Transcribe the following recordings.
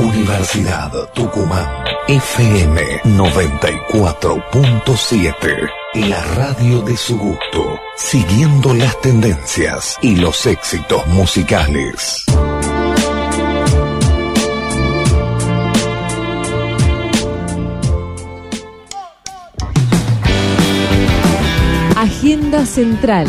Universidad Tucumán. FM 94.7. La radio de su gusto. Siguiendo las tendencias y los éxitos musicales. Agenda Central.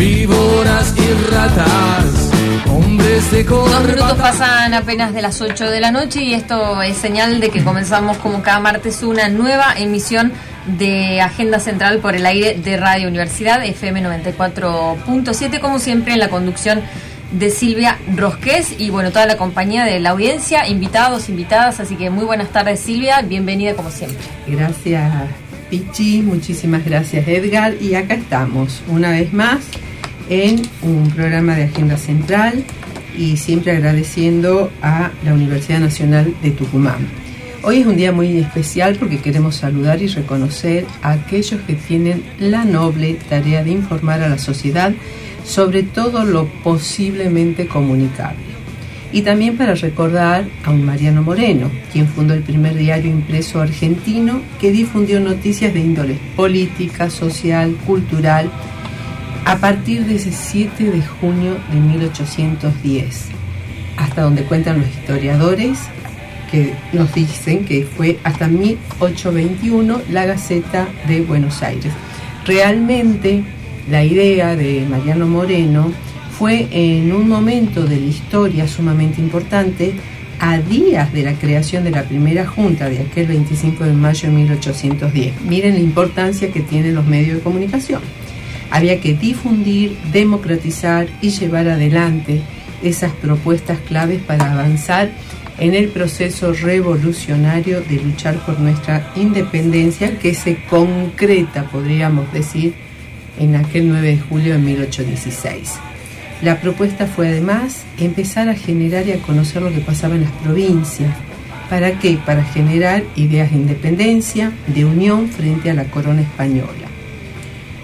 víboras y ratas. Hombres de Dos minutos pasan apenas de las 8 de la noche y esto es señal de que comenzamos como cada martes una nueva emisión de Agenda Central por el aire de Radio Universidad FM 94.7, como siempre en la conducción de Silvia Rosqués y bueno, toda la compañía de la audiencia, invitados, invitadas, así que muy buenas tardes Silvia, bienvenida como siempre. Gracias Pichi, muchísimas gracias Edgar y acá estamos una vez más en un programa de Agenda Central y siempre agradeciendo a la Universidad Nacional de Tucumán. Hoy es un día muy especial porque queremos saludar y reconocer a aquellos que tienen la noble tarea de informar a la sociedad sobre todo lo posiblemente comunicable. Y también para recordar a un Mariano Moreno, quien fundó el primer diario impreso argentino que difundió noticias de índole política, social, cultural, a partir de ese 7 de junio de 1810, hasta donde cuentan los historiadores que nos dicen que fue hasta 1821 la Gaceta de Buenos Aires. Realmente la idea de Mariano Moreno fue en un momento de la historia sumamente importante, a días de la creación de la primera junta de aquel 25 de mayo de 1810. Miren la importancia que tienen los medios de comunicación. Había que difundir, democratizar y llevar adelante esas propuestas claves para avanzar en el proceso revolucionario de luchar por nuestra independencia que se concreta, podríamos decir, en aquel 9 de julio de 1816. La propuesta fue además empezar a generar y a conocer lo que pasaba en las provincias. ¿Para qué? Para generar ideas de independencia, de unión frente a la corona española.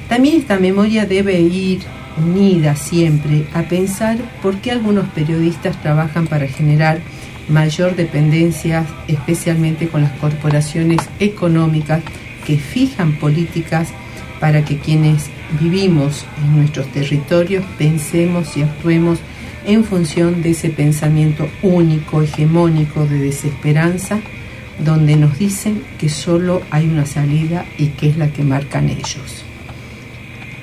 También esta memoria debe ir unida siempre a pensar por qué algunos periodistas trabajan para generar mayor dependencia, especialmente con las corporaciones económicas que fijan políticas para que quienes vivimos en nuestros territorios pensemos y actuemos en función de ese pensamiento único, hegemónico de desesperanza, donde nos dicen que solo hay una salida y que es la que marcan ellos.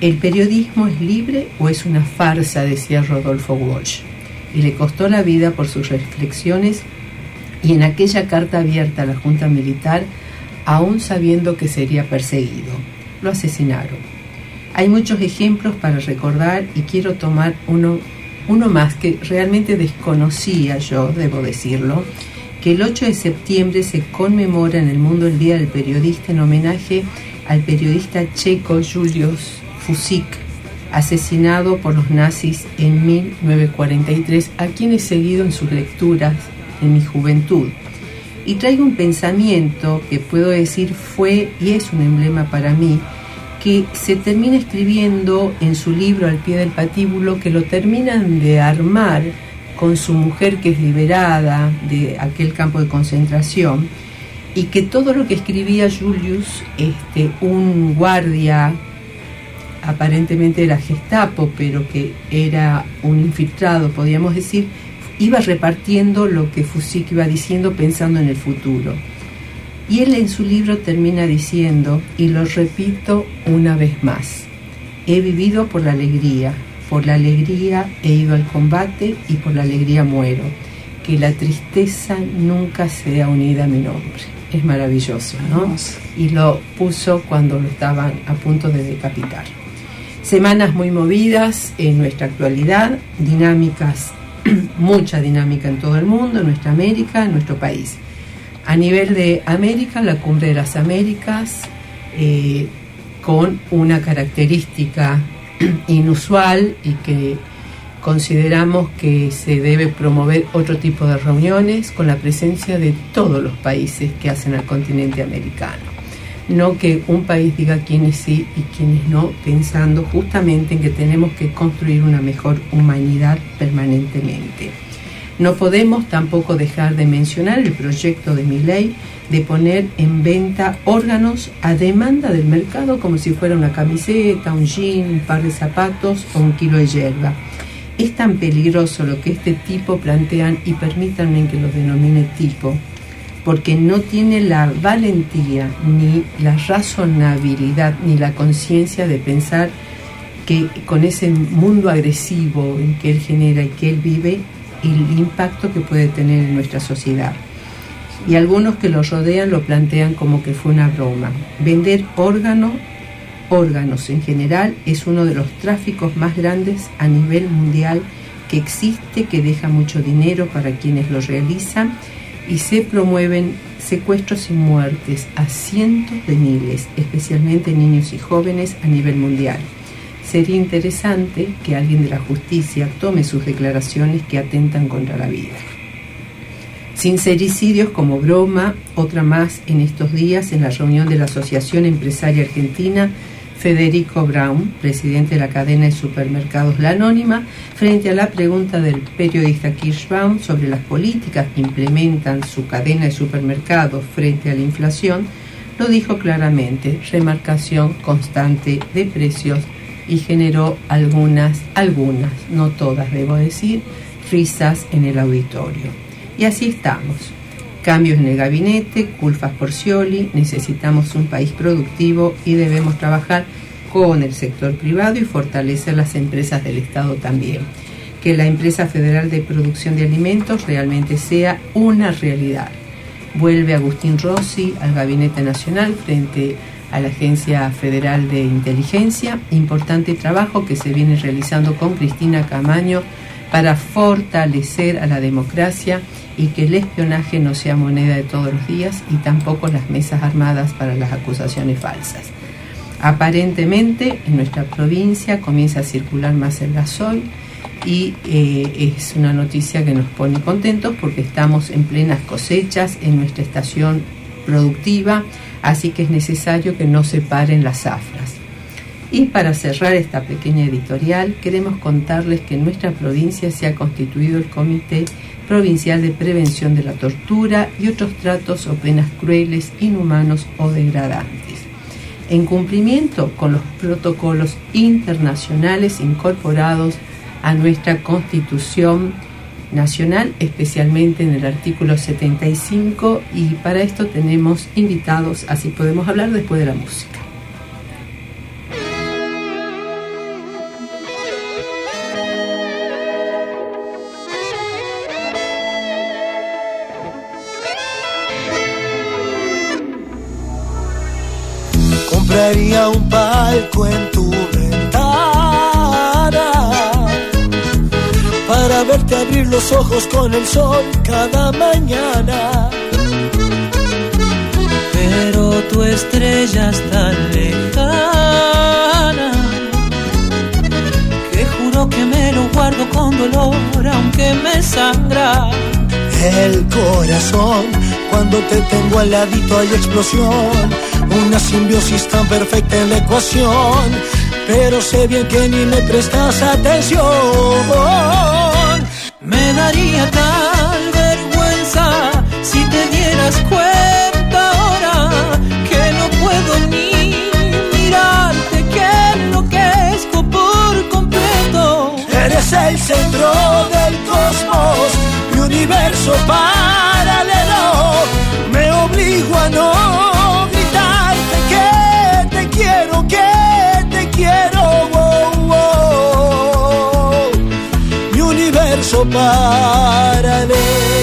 ¿El periodismo es libre o es una farsa? decía Rodolfo Walsh y le costó la vida por sus reflexiones y en aquella carta abierta a la Junta Militar, aún sabiendo que sería perseguido. Lo asesinaron. Hay muchos ejemplos para recordar y quiero tomar uno, uno más que realmente desconocía yo, debo decirlo, que el 8 de septiembre se conmemora en el mundo el Día del Periodista en homenaje al periodista checo Julius Fusik, asesinado por los nazis en 1943, a quien he seguido en sus lecturas en mi juventud. Y traigo un pensamiento que puedo decir fue y es un emblema para mí, que se termina escribiendo en su libro Al pie del patíbulo, que lo terminan de armar con su mujer que es liberada de aquel campo de concentración, y que todo lo que escribía Julius, este, un guardia aparentemente era Gestapo, pero que era un infiltrado, podríamos decir, iba repartiendo lo que Fusik iba diciendo pensando en el futuro. Y él en su libro termina diciendo, y lo repito una vez más, he vivido por la alegría, por la alegría he ido al combate y por la alegría muero, que la tristeza nunca sea unida a mi nombre. Es maravilloso, ¿no? Y lo puso cuando lo estaban a punto de decapitar. Semanas muy movidas en nuestra actualidad, dinámicas mucha dinámica en todo el mundo, en nuestra América, en nuestro país. A nivel de América, la Cumbre de las Américas, eh, con una característica inusual y que consideramos que se debe promover otro tipo de reuniones con la presencia de todos los países que hacen al continente americano. No que un país diga quiénes sí y quiénes no, pensando justamente en que tenemos que construir una mejor humanidad permanentemente. No podemos tampoco dejar de mencionar el proyecto de mi ley de poner en venta órganos a demanda del mercado como si fuera una camiseta, un jean, un par de zapatos o un kilo de hierba. Es tan peligroso lo que este tipo plantean y permítanme que lo denomine tipo, porque no tiene la valentía ni la razonabilidad ni la conciencia de pensar que con ese mundo agresivo en que él genera y que él vive, el impacto que puede tener en nuestra sociedad. Y algunos que lo rodean lo plantean como que fue una broma. Vender órganos, órganos en general, es uno de los tráficos más grandes a nivel mundial que existe, que deja mucho dinero para quienes lo realizan y se promueven secuestros y muertes a cientos de miles, especialmente niños y jóvenes a nivel mundial sería interesante que alguien de la justicia tome sus declaraciones que atentan contra la vida. Sincericidios como broma, otra más en estos días en la reunión de la Asociación Empresaria Argentina, Federico Brown, presidente de la cadena de supermercados La Anónima, frente a la pregunta del periodista Kirsch Brown sobre las políticas que implementan su cadena de supermercados frente a la inflación, lo dijo claramente, remarcación constante de precios y generó algunas, algunas, no todas debo decir, risas en el auditorio. Y así estamos. Cambios en el gabinete, culpas por Scioli, necesitamos un país productivo y debemos trabajar con el sector privado y fortalecer las empresas del Estado también. Que la empresa federal de producción de alimentos realmente sea una realidad. Vuelve Agustín Rossi al Gabinete Nacional frente a la Agencia Federal de Inteligencia. Importante trabajo que se viene realizando con Cristina Camaño para fortalecer a la democracia y que el espionaje no sea moneda de todos los días y tampoco las mesas armadas para las acusaciones falsas. Aparentemente en nuestra provincia comienza a circular más el gasoil y eh, es una noticia que nos pone contentos porque estamos en plenas cosechas en nuestra estación productiva así que es necesario que no se paren las zafras. Y para cerrar esta pequeña editorial, queremos contarles que en nuestra provincia se ha constituido el Comité Provincial de Prevención de la Tortura y otros tratos o penas crueles, inhumanos o degradantes, en cumplimiento con los protocolos internacionales incorporados a nuestra Constitución nacional, especialmente en el artículo 75, y para esto tenemos invitados, así podemos hablar después de la música. Compraría un palco en tu para verte abrir los ojos con el sol cada mañana. Pero tu estrella es tan lejana que juro que me lo guardo con dolor aunque me sangra. El corazón, cuando te tengo al ladito hay explosión, una simbiosis tan perfecta en la ecuación, pero sé bien que ni me prestas atención. Me daría tal vergüenza si te dieras cuenta ahora que no puedo ni mirarte, que enloquezco por completo. Eres el centro del cosmos, mi universo paralelo. Universo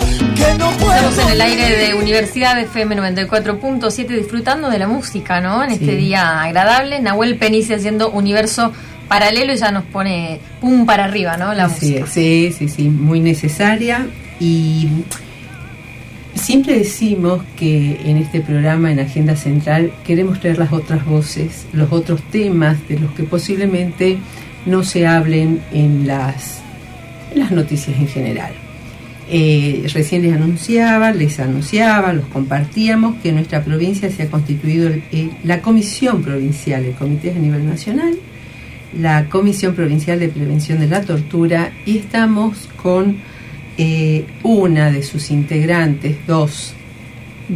Estamos en el aire de Universidad FM 94.7 disfrutando de la música, ¿no? En este día agradable. Nahuel Penice haciendo universo paralelo y ya nos pone pum para arriba, ¿no? La Sí, música. sí, sí, sí, muy necesaria y siempre decimos que en este programa, en Agenda Central, queremos traer las otras voces, los otros temas de los que posiblemente no se hablen en las, en las noticias en general. Eh, recién les anunciaba, les anunciaba, los compartíamos que en nuestra provincia se ha constituido el- la Comisión Provincial, el Comité a nivel nacional, la Comisión Provincial de Prevención de la Tortura y estamos con eh, una de sus integrantes, dos,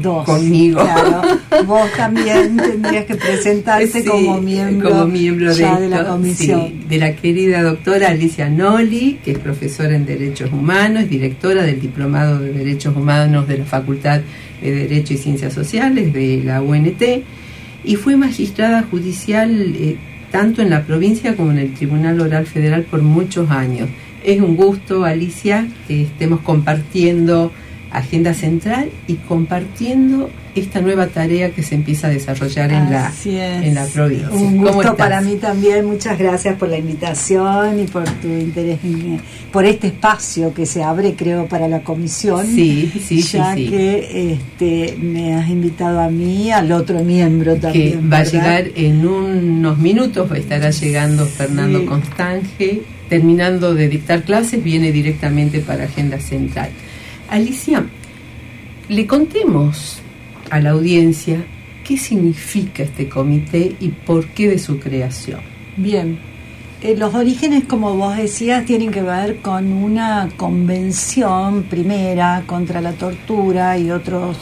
Dos. Conmigo. Claro. Vos también tendrías que presentarte Sí, como miembro, como miembro de, de la comisión. sí, de la querida doctora Alicia Noli, que es profesora en Derechos Humanos, es directora del Diplomado de Derechos Humanos de la Facultad de Derecho y Ciencias Sociales de la UNT y fue magistrada judicial eh, tanto en la provincia como en el Tribunal Oral Federal por muchos años. Es un gusto, Alicia, que estemos compartiendo Agenda Central y compartiendo esta nueva tarea que se empieza a desarrollar en la, en la provincia. Un ¿Cómo gusto estás? para mí también. Muchas gracias por la invitación y por tu interés, en- por este espacio que se abre, creo, para la comisión. Sí, sí, sí, ya sí. que este, me has invitado a mí, al otro miembro que también. va a llegar en unos minutos, estará llegando Fernando Sí. Constange, terminando de dictar clases, viene directamente para Agenda Central. Alicia, le contemos a la audiencia qué significa este comité y por qué de su creación. Bien. Eh, los orígenes, como vos decías, tienen que ver con una convención primera contra la tortura y otros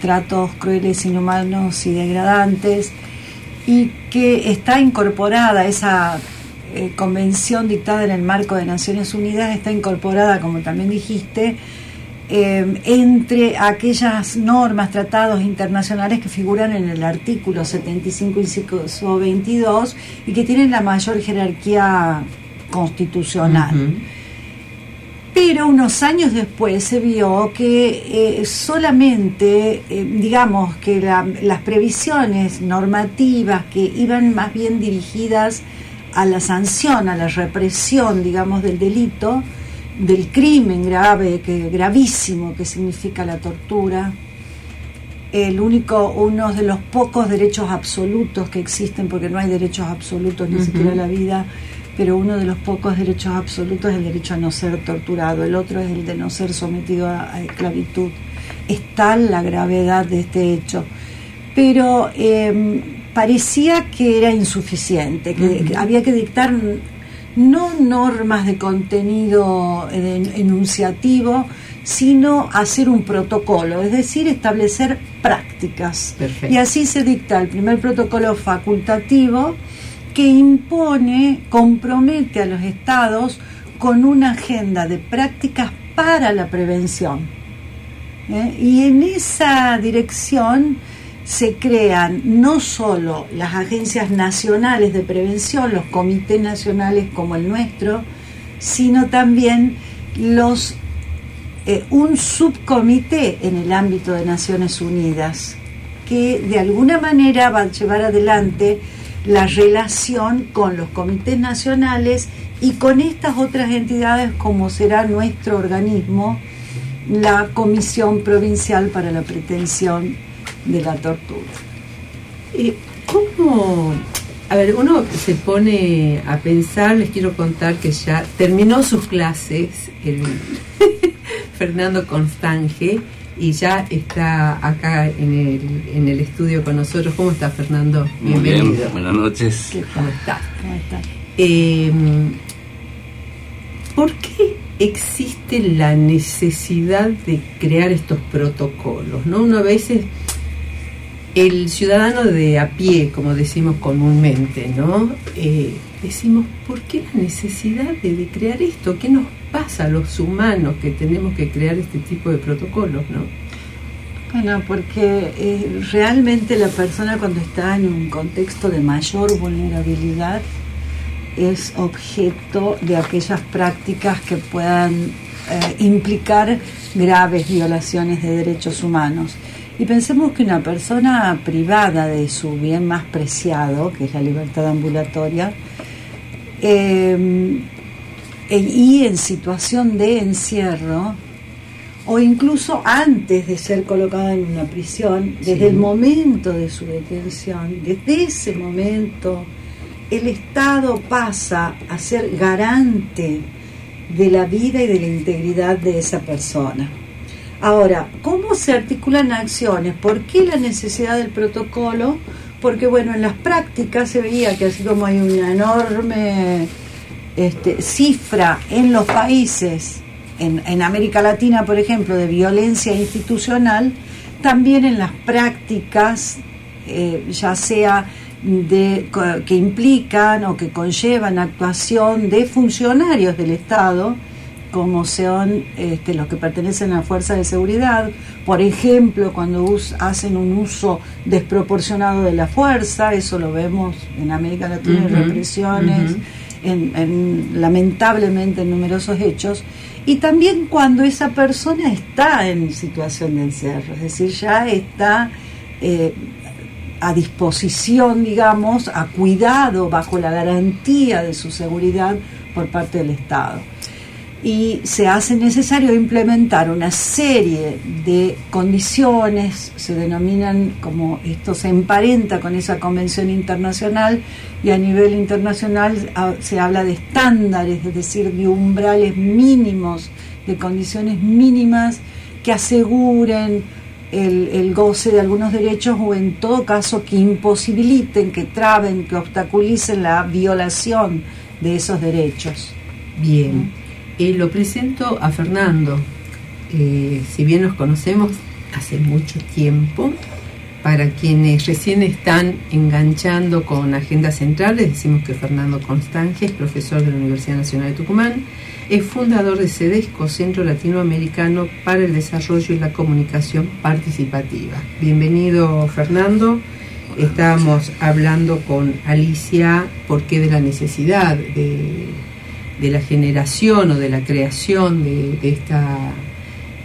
tratos crueles, inhumanos y degradantes, y que está incorporada esa eh, convención dictada en el marco de Naciones Unidas, está incorporada, como también dijiste, eh, entre aquellas normas, tratados internacionales que figuran en el artículo 75 inciso 22 y que tienen la mayor jerarquía constitucional. Pero unos años después se vio que eh, solamente, eh, digamos, que la- las previsiones normativas que iban más bien dirigidas a la sanción, a la represión, digamos, del delito, del crimen grave, que gravísimo que significa la tortura, el único, uno de los pocos derechos absolutos que existen, porque no hay derechos absolutos, ni Ujú. siquiera la vida, pero uno de los pocos derechos absolutos es el derecho a no ser torturado, el otro es el de no ser sometido a, a esclavitud. Es tal la gravedad de este hecho. Pero eh, parecía que era insuficiente, que, que había que dictar no normas de contenido eh, enunciativo, sino hacer un protocolo, es decir, establecer prácticas. Perfecto. Y así se dicta el primer protocolo facultativo que impone, compromete a los estados con una agenda de prácticas para la prevención. ¿eh? Y en esa dirección se crean no solo las agencias nacionales de prevención, los comités nacionales como el nuestro, sino también los eh, un subcomité en el ámbito de Naciones Unidas que de alguna manera va a llevar adelante la relación con los comités nacionales y con estas otras entidades como será nuestro organismo, la Comisión Provincial para la Pretensión de la Tortura. Eh, ¿Cómo? A ver, uno se pone a pensar, les quiero contar que ya terminó sus clases el Fernando Constange y ya está acá en el, en el estudio con nosotros. ¿Cómo está Fernando? Muy Bienvenido. bien, buenas noches. ¿Cómo está? ¿Cómo está? Eh, ¿Por qué existe la necesidad de crear estos protocolos? ¿no? Uno a veces, el ciudadano de a pie, como decimos comúnmente, ¿no? Eh, decimos, ¿por qué la necesidad de, crear esto? ¿Qué nos pasa a los humanos que tenemos que crear este tipo de protocolos? ¿no? Bueno, porque eh, realmente la persona cuando está en un contexto de mayor vulnerabilidad es objeto de aquellas prácticas que puedan eh, implicar graves violaciones de derechos humanos. Y pensemos que una persona privada de su bien más preciado, que es la libertad ambulatoria, eh, e- y en situación de encierro, o incluso antes de ser colocada en una prisión, desde Sí. el momento de su detención, desde ese momento, el Estado pasa a ser garante de la vida y de la integridad de esa persona. Ahora, ¿cómo se articulan acciones? ¿Por qué la necesidad del protocolo? Porque, bueno, en las prácticas se veía que así como hay una enorme este, cifra en los países, en, América Latina, por ejemplo, de violencia institucional, también en las prácticas, eh, ya sea de, que implican o que conllevan actuación de funcionarios del Estado, como son este, los que pertenecen a fuerzas de seguridad, por ejemplo, cuando us- hacen un uso desproporcionado de la fuerza, eso lo vemos en América Latina, en represiones, en, lamentablemente en numerosos hechos, y también cuando esa persona está en situación de encierro, es decir, ya está eh, a disposición, digamos, a cuidado, bajo la garantía de su seguridad por parte del Estado. Y se hace necesario implementar una serie de condiciones, se denominan como esto se emparenta con esa convención internacional y a nivel internacional ah, se habla de estándares, es decir, de umbrales mínimos, de condiciones mínimas que aseguren el, el goce de algunos derechos o en todo caso que imposibiliten, que traben, que obstaculicen la violación de esos derechos. Bien, Eh, lo presento a Fernando. Eh, si bien nos conocemos hace mucho tiempo, para quienes recién están enganchando con Agenda Central, les decimos que Fernando Constanje es profesor de la Universidad Nacional de Tucumán, es fundador de CEDESCO, Centro Latinoamericano para el Desarrollo y la Comunicación Participativa. Bienvenido, Fernando. Estábamos hablando con Alicia por qué de la necesidad de, de la generación o de la creación de, de esta,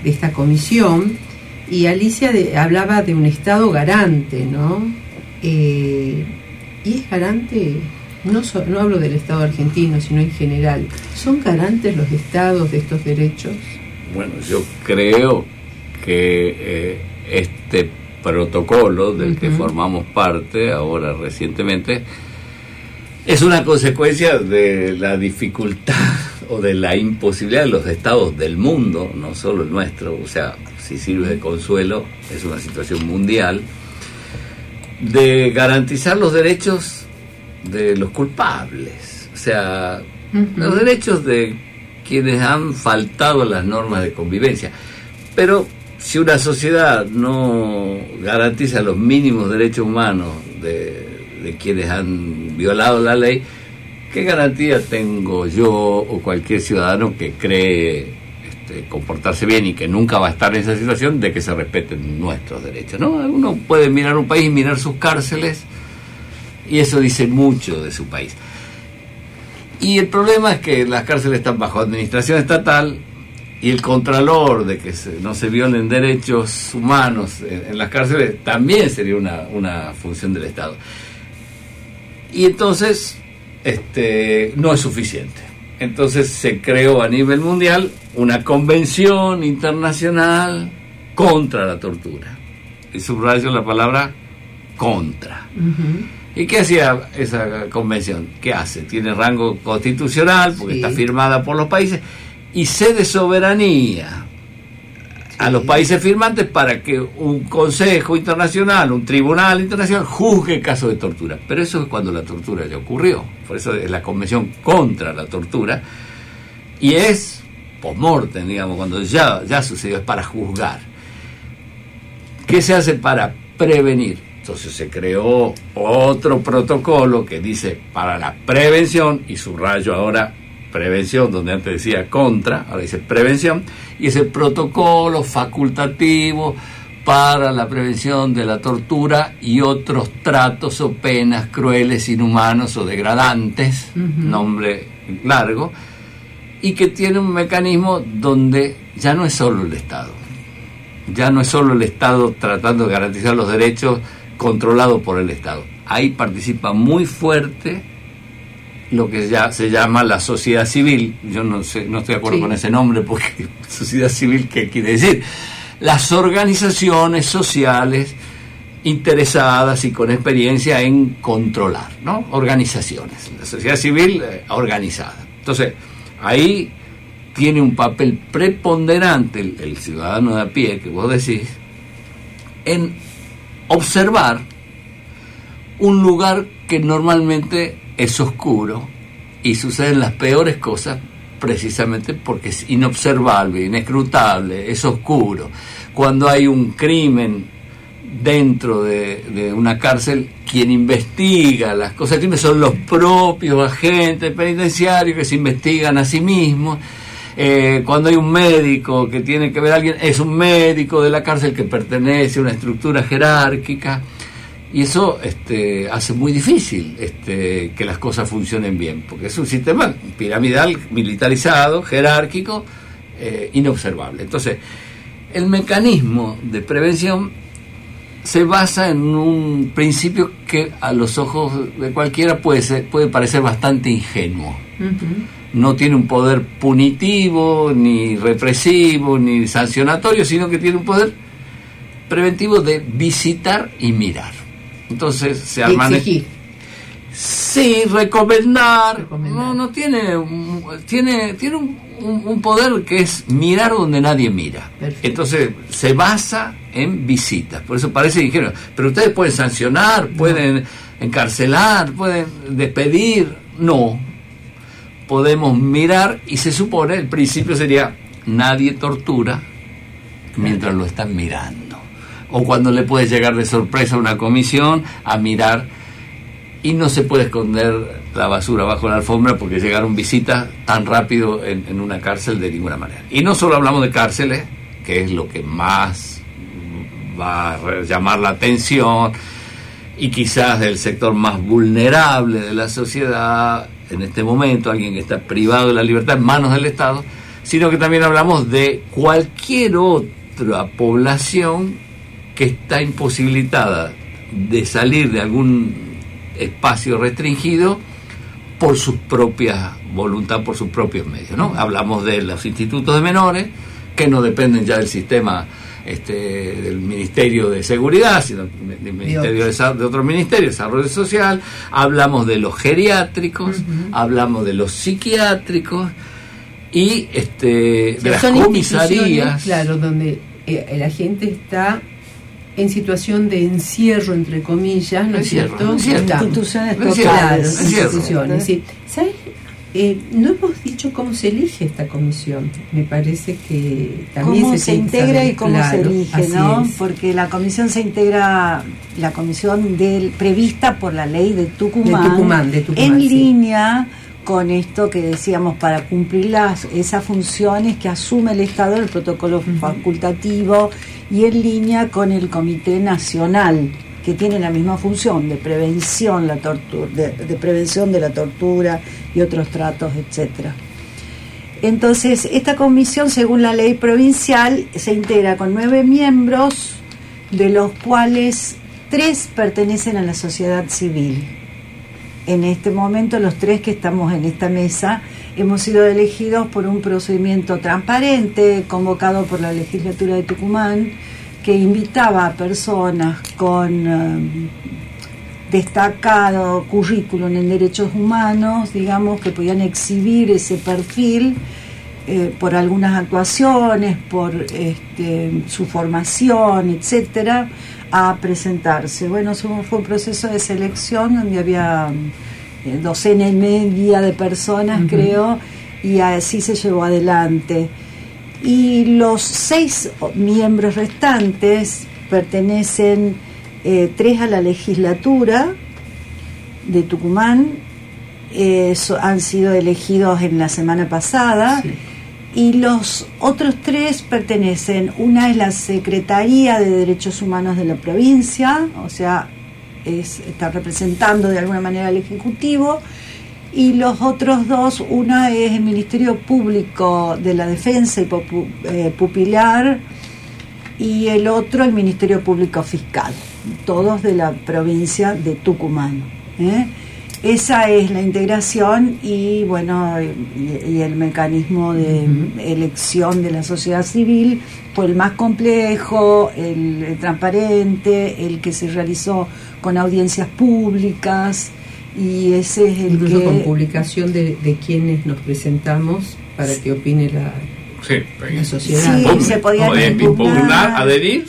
de esta comisión y Alicia de- hablaba de un Estado garante, ¿no? Eh, y es garante, no, so- no hablo del Estado argentino, sino en general. ¿Son garantes los Estados de estos derechos? Bueno, yo creo que eh, este protocolo del que formamos parte ahora recientemente es una consecuencia de la dificultad o de la imposibilidad de los estados del mundo, no solo el nuestro, o sea, si sirve de consuelo, es una situación mundial, de garantizar los derechos de los culpables, o sea, los derechos de quienes han faltado a las normas de convivencia. Pero si una sociedad no garantiza los mínimos derechos humanos de, de quienes han violado la ley, ¿qué garantía tengo yo o cualquier ciudadano que cree este, comportarse bien y que nunca va a estar en esa situación de que se respeten nuestros derechos? ¿no? Uno puede mirar un país, mirar sus cárceles, y eso dice mucho de su país. Y el problema es que las cárceles están bajo administración estatal y el contralor de que se- no se violen derechos humanos en, en las cárceles también sería una, una función del Estado. Y entonces este, no es suficiente. Entonces se creó a nivel mundial una convención internacional contra la tortura. Y subrayo la palabra contra. ¿Y qué hacía esa convención? ¿Qué hace? Tiene rango constitucional porque Sí. está firmada por los países y sede soberanía a los países firmantes para que un consejo internacional, un tribunal internacional juzgue casos de tortura. Pero eso es cuando la tortura ya ocurrió. Por eso es la Convención contra la Tortura. Y es post-mortem, digamos, cuando ya, ya sucedió, es para juzgar. ¿Qué se hace para prevenir? Entonces se creó otro protocolo que dice para la prevención, y subrayo ahora prevención, donde antes decía contra, ahora dice prevención, y es el protocolo facultativo para la prevención de la tortura y otros tratos o penas crueles, inhumanos o degradantes, nombre largo, y que tiene un mecanismo donde ya no es solo el Estado, ya no es solo el Estado tratando de garantizar los derechos controlado por el Estado. Ahí participa muy fuerte lo que ya se llama la sociedad civil. Yo no sé, no estoy de acuerdo con ese nombre porque sociedad civil qué quiere decir. Las organizaciones sociales interesadas y con experiencia en controlar, ¿no? Organizaciones. La sociedad civil eh, organizada. Entonces, ahí tiene un papel preponderante el, el ciudadano de a pie que vos decís en observar un lugar que normalmente es oscuro y suceden las peores cosas precisamente porque es inobservable, inescrutable, es oscuro. Cuando hay un crimen dentro de, una cárcel, quien investiga las cosas del crimen son los propios agentes penitenciarios que se investigan a sí mismos. Eh, cuando hay un médico que tiene que ver a alguien, es un médico de la cárcel que pertenece a una estructura jerárquica. Y eso este, hace muy difícil este, que las cosas funcionen bien, porque es un sistema piramidal, militarizado, jerárquico, eh, inobservable. Entonces, el mecanismo de prevención se basa en un principio que a los ojos de cualquiera puede, ser, puede parecer bastante ingenuo. No tiene un poder punitivo, ni represivo, ni sancionatorio, sino que tiene un poder preventivo de visitar y mirar. Entonces se arman. Sí, recomendar. No, no tiene. Tiene, tiene un, poder que es mirar donde nadie mira. Entonces se basa en visitas. Por eso parece dijeron Pero ustedes pueden sancionar, pueden encarcelar, pueden despedir. No. Podemos mirar y se supone, el principio sería: nadie tortura mientras lo están mirando o cuando le puede llegar de sorpresa a una comisión a mirar y no se puede esconder la basura bajo la alfombra porque llegaron visitas tan rápido en, una cárcel de ninguna manera. Y no solo hablamos de cárceles, que es lo que más va a llamar la atención y quizás del sector más vulnerable de la sociedad en este momento, alguien que está privado de la libertad en manos del Estado, sino que también hablamos de cualquier otra población que está imposibilitada de salir de algún espacio restringido por su propia voluntad, por sus propios medios. ¿no? Hablamos de los institutos de menores, que no dependen ya del sistema este, del Ministerio de Seguridad, sino del Ministerio de, de, otro Ministerio, Desarrollo Social, hablamos de los geriátricos, hablamos de los psiquiátricos y este, de las comisarías. Claro, donde eh, la gente está en situación de encierro, entre comillas, ¿no es cierto? Instituciones totales. instituciones, sí. ¿Sabes? Eh, no hemos dicho cómo se elige esta comisión. Me parece que también cómo se, integra y cómo se elige, ¿no? Porque la comisión se integra, la comisión del, prevista por la ley de Tucumán, de Tucumán, de Tucumán en línea con esto que decíamos para cumplir las esas funciones que asume el Estado el protocolo facultativo y en línea con el Comité Nacional que tiene la misma función de prevención tortura de, prevención de la tortura y otros tratos etcétera entonces esta comisión según la ley provincial se integra con nueve miembros de los cuales tres pertenecen a la sociedad civil. En este momento los tres que estamos en esta mesa hemos sido elegidos por un procedimiento transparente convocado por la legislatura de Tucumán que invitaba a personas con eh, destacado currículum en derechos humanos, digamos, que podían exhibir ese perfil eh, por algunas actuaciones, por este, su formación, etcétera, a presentarse. Bueno, fue un proceso de selección donde había docena y media de personas, creo, y así se llevó adelante. Y los seis miembros restantes pertenecen eh, tres a la legislatura de Tucumán, eh, han sido elegidos en la semana pasada. Y los otros tres pertenecen, una es la Secretaría de Derechos Humanos de la provincia, o sea, es, está representando de alguna manera al Ejecutivo, y los otros dos, una es el Ministerio Público de la Defensa y eh, Pupilar, y el otro el Ministerio Público Fiscal, todos de la provincia de Tucumán. ¿eh? Esa es la integración y bueno y, el mecanismo de elección de la sociedad civil fue el más complejo, el, transparente, el que se realizó con audiencias públicas y ese es el Incluso con publicación de, de quienes nos presentamos para que opine la, la sociedad. Sí, se podía impugnar, adherir,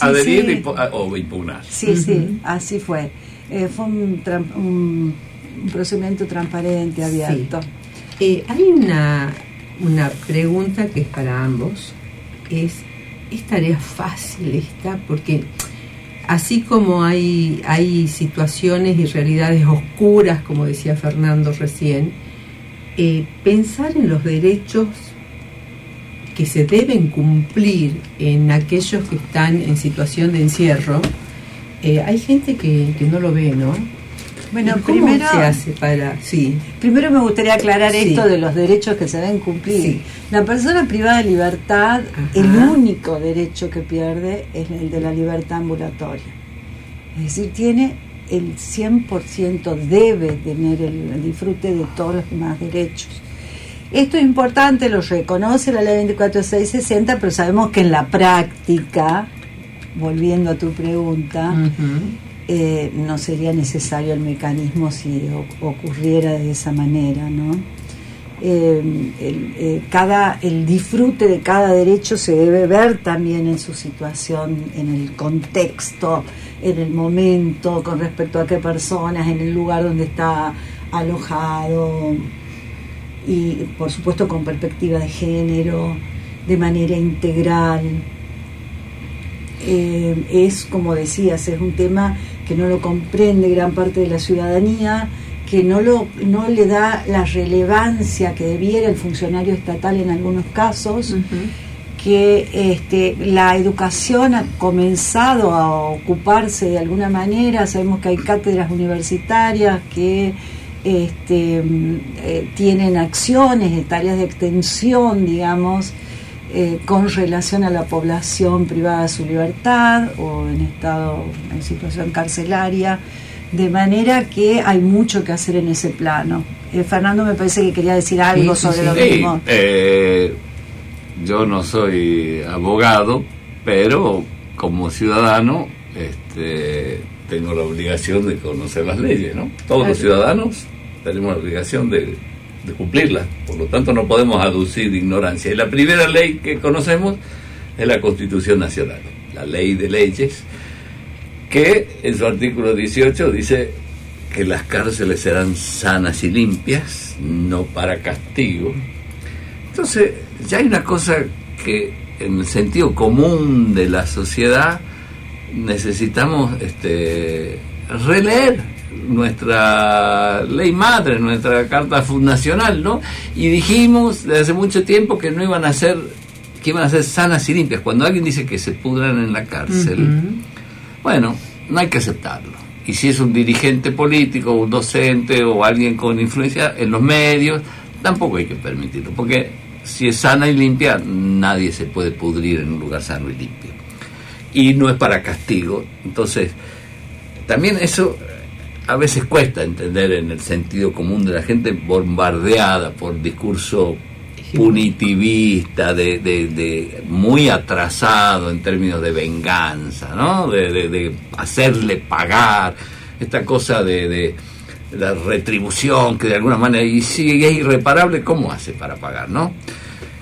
adherir o impugnar. Sí, sí, así fue. Eh, fue un, un procedimiento transparente, abierto. Eh, hay una, una pregunta que es para ambos. Es, ¿es tarea fácil esta? Porque así como hay, hay situaciones y realidades oscuras, como decía Fernando recién, eh, pensar en los derechos que se deben cumplir en aquellos que están en situación de encierro, eh, hay gente que, que no lo ve, ¿no? Bueno, primero, se hace para.? Sí. Primero me gustaría aclarar esto de los derechos que se deben cumplir. La persona privada de libertad, el único derecho que pierde es el de la libertad ambulatoria. Es decir, tiene el 100% debe tener el disfrute de todos los demás derechos. Esto es importante, lo reconoce la ley 24660, pero sabemos que en la práctica, volviendo a tu pregunta, eh, no sería necesario el mecanismo si ocurriera de esa manera, ¿no? Eh, el, eh, cada, el disfrute de cada derecho se debe ver también en su situación, en el contexto, en el momento, con respecto a qué personas, en el lugar donde está alojado y por supuesto con perspectiva de género, de manera integral. es, como decías, es un tema que no lo comprende gran parte de la ciudadanía, que no, lo, no le da la relevancia que debiera el funcionario estatal en algunos casos, que este, la educación ha comenzado a ocuparse de alguna manera, sabemos que hay cátedras universitarias que este, eh, tienen acciones, tareas de extensión, digamos, eh, con relación a la población privada de su libertad o en estado, en situación carcelaria, de manera que hay mucho que hacer en ese plano. Eh, Fernando me parece que quería decir algo sobre lo mismo. Eh, yo no soy abogado, pero como ciudadano este, tengo la obligación de conocer las leyes, ¿no? Todos los ciudadanos tenemos la obligación de de cumplirla. Por lo tanto, no podemos aducir ignorancia. Y la primera ley que conocemos es la Constitución Nacional, la ley de leyes, que en su artículo 18 dice que las cárceles serán sanas y limpias, no para castigo. Entonces, ya hay una cosa que en el sentido común de la sociedad necesitamos este, releer nuestra ley madre, nuestra carta fundacional, ¿no? Y dijimos desde hace mucho tiempo que no iban a ser, que iban a ser sanas y limpias. Cuando alguien dice que se pudran en la cárcel, bueno, no hay que aceptarlo. Y si es un dirigente político, un docente o alguien con influencia en los medios, tampoco hay que permitirlo, porque si es sana y limpia, nadie se puede pudrir en un lugar sano y limpio. Y no es para castigo. Entonces, también eso a veces cuesta entender en el sentido común de la gente bombardeada por discurso punitivista, de, de, muy atrasado en términos de venganza, ¿no? De, hacerle pagar, esta cosa de, la retribución que de alguna manera, y si es irreparable, ¿cómo hace para pagar, no?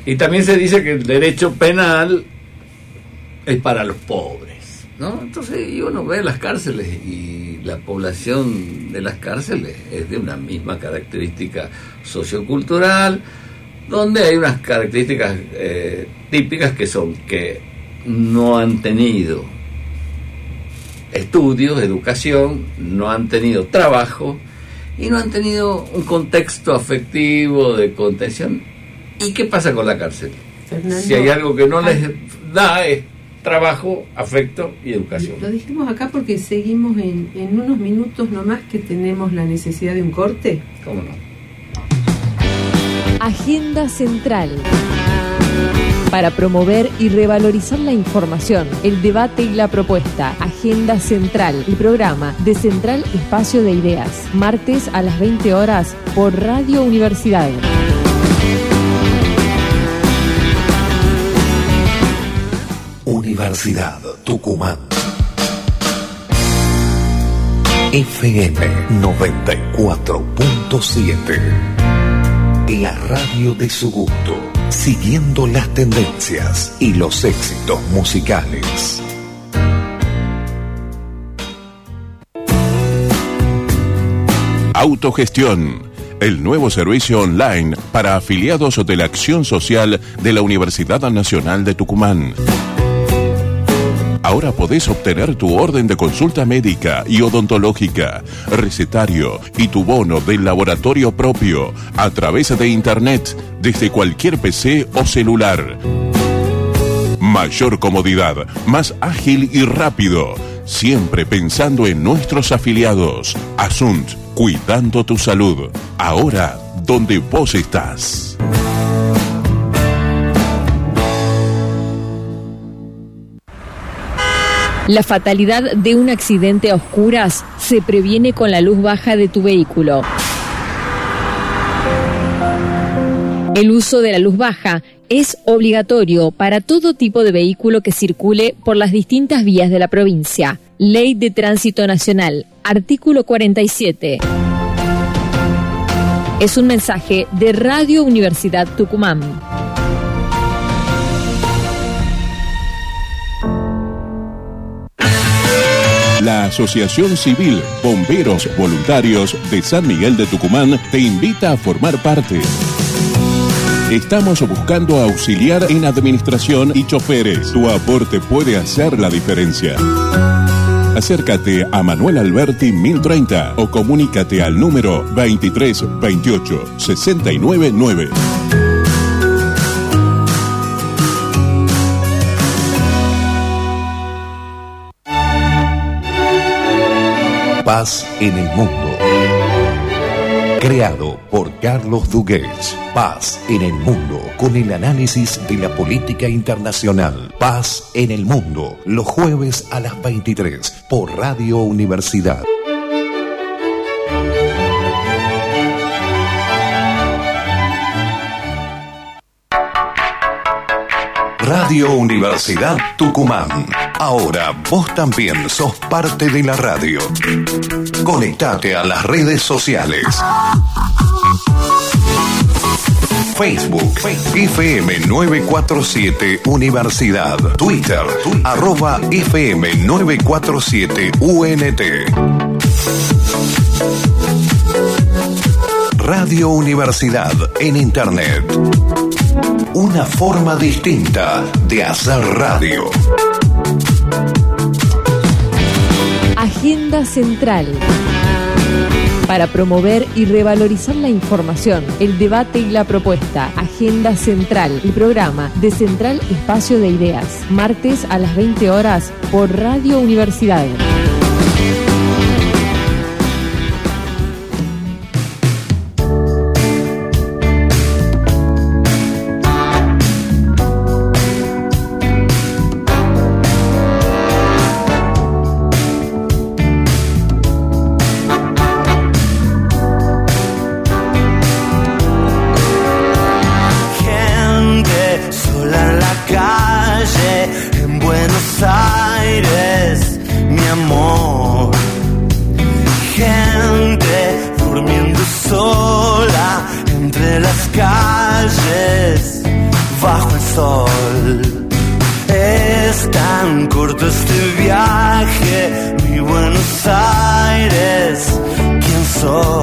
Y también se dice que el derecho penal es para los pobres, ¿no? Entonces uno ve las cárceles y la población de las cárceles es de una misma característica sociocultural, donde hay unas características eh, típicas que son que no han tenido estudios, educación, no han tenido trabajo y no han tenido un contexto afectivo de contención. ¿Y qué pasa con la cárcel? Fernando, si hay algo que no les da es trabajo, afecto y educación. Lo dijimos acá porque seguimos en, en unos minutos nomás que tenemos la necesidad de un corte. ¿Cómo no? Agenda Central. Para promover y revalorizar la información, el debate y la propuesta. Agenda Central, el programa de Central Espacio de Ideas. Martes a las 20 horas por Radio Universidad. Universidad Tucumán. FM 94.7. La radio de su gusto, siguiendo las tendencias y los éxitos musicales. Autogestión, el nuevo servicio online para afiliados de la Acción Social de la Universidad Nacional de Tucumán. Ahora podés obtener tu orden de consulta médica y odontológica, recetario y tu bono del laboratorio propio a través de Internet desde cualquier PC o celular. Mayor comodidad, más ágil y rápido, siempre pensando en nuestros afiliados. Asunt, cuidando tu salud, ahora donde vos estás. La fatalidad de un accidente a oscuras se previene con la luz baja de tu vehículo. El uso de la luz baja es obligatorio para todo tipo de vehículo que circule por las distintas vías de la provincia. Ley de Tránsito Nacional, artículo 47. Es un mensaje de Radio Universidad Tucumán. La Asociación Civil Bomberos Voluntarios de San Miguel de Tucumán te invita a formar parte. Estamos buscando auxiliar en administración y choferes. Tu aporte puede hacer la diferencia. Acércate a Manuel Alberti 1030 o comunícate al número 23 28 69 9. Paz en el mundo. Creado por Carlos Dugues. Paz en el mundo, con el análisis de la política internacional. Paz en el mundo, los jueves a las 23 por Radio Universidad. Radio Universidad Tucumán. Ahora vos también sos parte de la radio. Conectate a las redes sociales. Facebook, FM 947 Universidad. Twitter, arroba FM 947 UNT. Radio Universidad en Internet. Una forma distinta de hacer radio. Agenda Central. Para promover y revalorizar la información, el debate y la propuesta. Agenda Central, el programa de Central Espacio de Ideas. Martes a las 20 horas por Radio Universidad. Buenos Aires, ¿quién sos?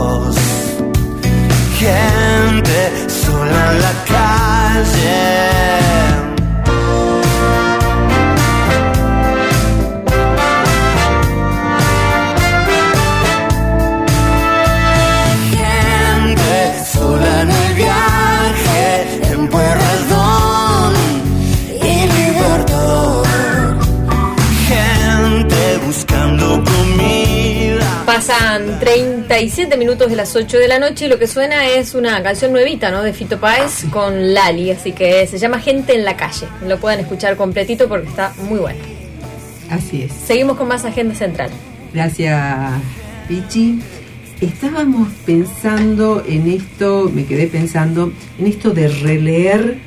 Pasan 37 minutos de las 8 de la noche y lo que suena es una canción nuevita, ¿no? De Fito Páez con Lali, así que se llama Gente en la calle. Lo pueden escuchar completito porque está muy bueno. Así es. Seguimos con más Agenda Central. Gracias, Pichi. Estábamos pensando en esto, me quedé pensando en esto de releer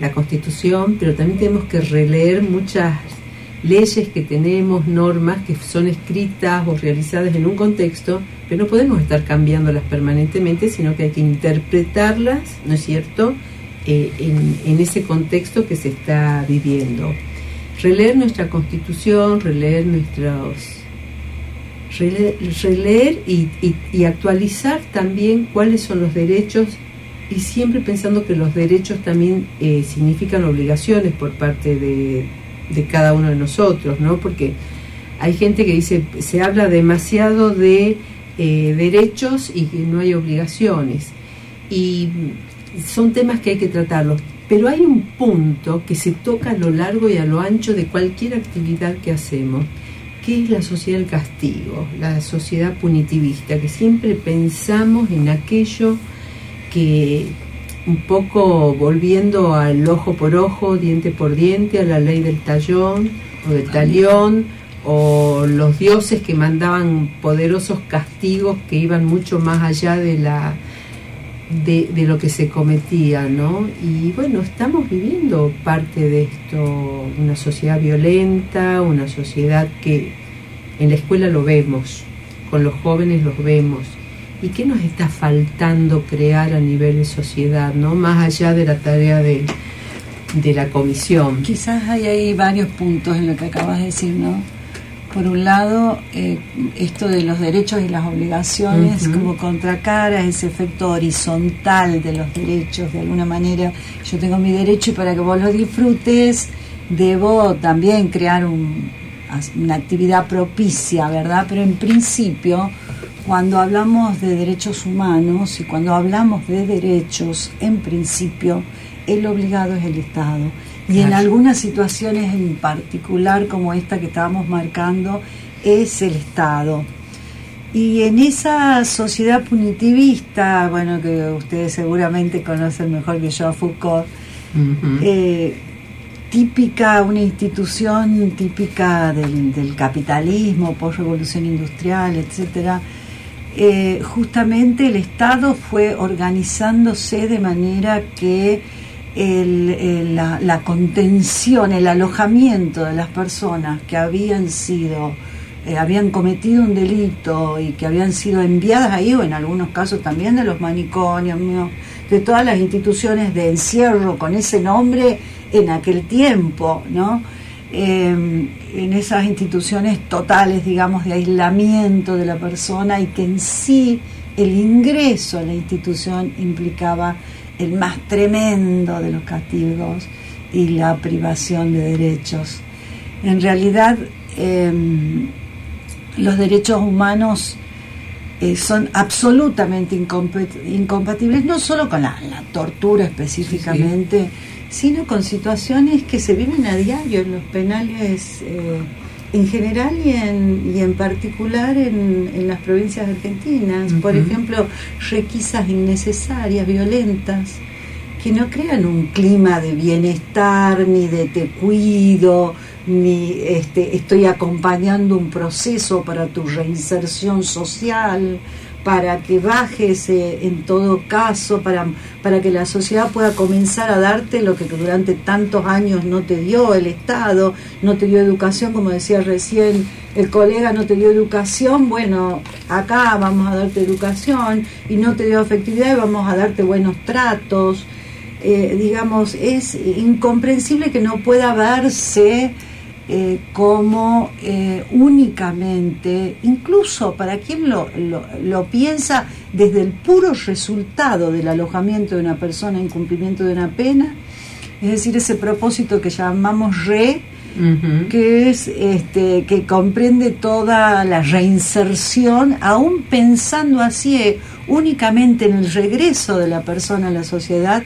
la Constitución, pero también tenemos que releer muchas leyes que tenemos, normas que son escritas o realizadas en un contexto, pero no podemos estar cambiándolas permanentemente, sino que hay que interpretarlas, ¿no es cierto?, Eh, en, ese contexto que se está viviendo. Releer nuestra Constitución, releer nuestros rele- releer y actualizar también cuáles son los derechos y siempre pensando que los derechos también eh, significan obligaciones por parte de, de cada uno de nosotros, ¿no? Porque hay gente que dice, se habla demasiado de eh, derechos y que no hay obligaciones. Y son temas que hay que tratarlos. Pero hay un punto que se toca a lo largo y a lo ancho de cualquier actividad que hacemos, que es la sociedad del castigo, la sociedad punitivista, que siempre pensamos en aquello que un poco volviendo al ojo por ojo, diente por diente, a la ley del tallón o del talión, o los dioses que mandaban poderosos castigos que iban mucho más allá de la de, de lo que se cometía, ¿no? Y bueno, estamos viviendo parte de esto, una sociedad violenta, una sociedad que en la escuela lo vemos, con los jóvenes los vemos. ¿Y qué nos está faltando crear a nivel de sociedad, ¿no? Más allá de la tarea de, de la comisión. Quizás hay ahí varios puntos en lo que acabas de decir, ¿no? Por un lado, eh, esto de los derechos y las obligaciones Ujú. como contracara ese efecto horizontal de los derechos, de alguna manera. Yo tengo mi derecho y para que vos lo disfrutes, debo también crear un- una actividad propicia, ¿verdad? Pero en principio, cuando hablamos de derechos humanos y cuando hablamos de derechos, en principio, el obligado es el Estado. Y en algunas situaciones en particular, como esta que estábamos marcando, es el Estado. Y en esa sociedad punitivista, bueno, que ustedes seguramente conocen mejor que yo a Foucault, eh, típica, una institución típica del, del capitalismo, post-revolución industrial, etcétera, eh, justamente el Estado fue organizándose de manera que el- la, la contención, el alojamiento de las personas que habían sido, eh, habían cometido un delito y que habían sido enviadas ahí, o en algunos casos también de los manicomios, de todas las instituciones de encierro con ese nombre en aquel tiempo, ¿no? Eh, en esas instituciones totales, digamos, de aislamiento de la persona y que en sí el ingreso a la institución implicaba el más tremendo de los castigos y la privación de derechos. En realidad, eh, los derechos humanos eh, son absolutamente incompatibles, no solo con la, la tortura específicamente, sino con situaciones que se viven a diario en los penales eh, en general y en, y en particular en, en las provincias argentinas. Por ejemplo, requisas innecesarias, violentas, que no crean un clima de bienestar, ni de te cuido, ni este, estoy acompañando un proceso para tu reinserción social, para que bajes eh, en todo caso, para, para que la sociedad pueda comenzar a darte lo que durante tantos años no te dio el Estado, no te dio educación, como decía recién el colega, no te dio educación, bueno, acá vamos a darte educación, y no te dio afectividad y vamos a darte buenos tratos. eh, digamos, es incomprensible que no pueda verse eh, como eh, únicamente, incluso para quien lo, lo, lo piensa desde el puro resultado del alojamiento de una persona en cumplimiento de una pena, es decir, ese propósito que llamamos re, que es este que comprende toda la reinserción, aún pensando así eh, únicamente en el regreso de la persona a la sociedad,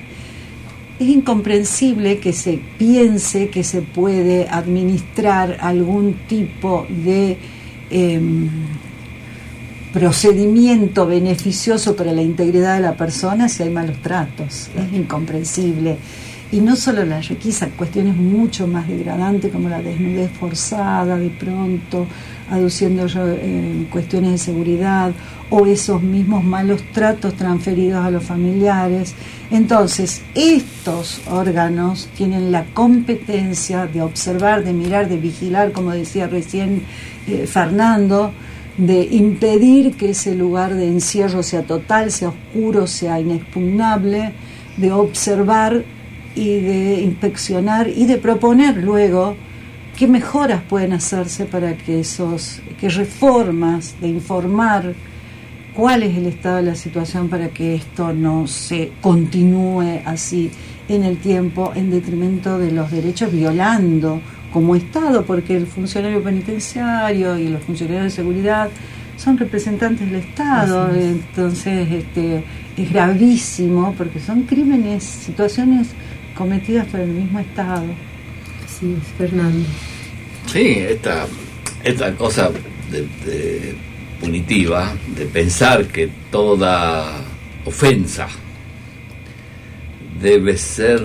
es incomprensible que se piense que se puede administrar algún tipo de em, procedimiento beneficioso para la integridad de la persona si hay malos tratos. Es incomprensible. Y no solo la requisa, cuestiones mucho más degradantes como la desnudez forzada de pronto, aduciendo eh, cuestiones de seguridad o esos mismos malos tratos transferidos a los familiares. Entonces, estos órganos tienen la competencia de observar, de mirar, de vigilar, como decía recién eh, Fernando, de impedir que ese lugar de encierro sea total, sea oscuro, sea inexpugnable, de observar y de inspeccionar y de proponer luego qué mejoras pueden hacerse para que esos, qué reformas, de informar cuál es el estado de la situación para que esto no se continúe así en el tiempo en detrimento de los derechos violando como Estado, porque el funcionario penitenciario y los funcionarios de seguridad son representantes del Estado, entonces este, es gravísimo porque son crímenes, situaciones cometidas por el mismo Estado. Sí, Fernando. Sí, esta, esta cosa punitiva, de pensar que toda ofensa debe ser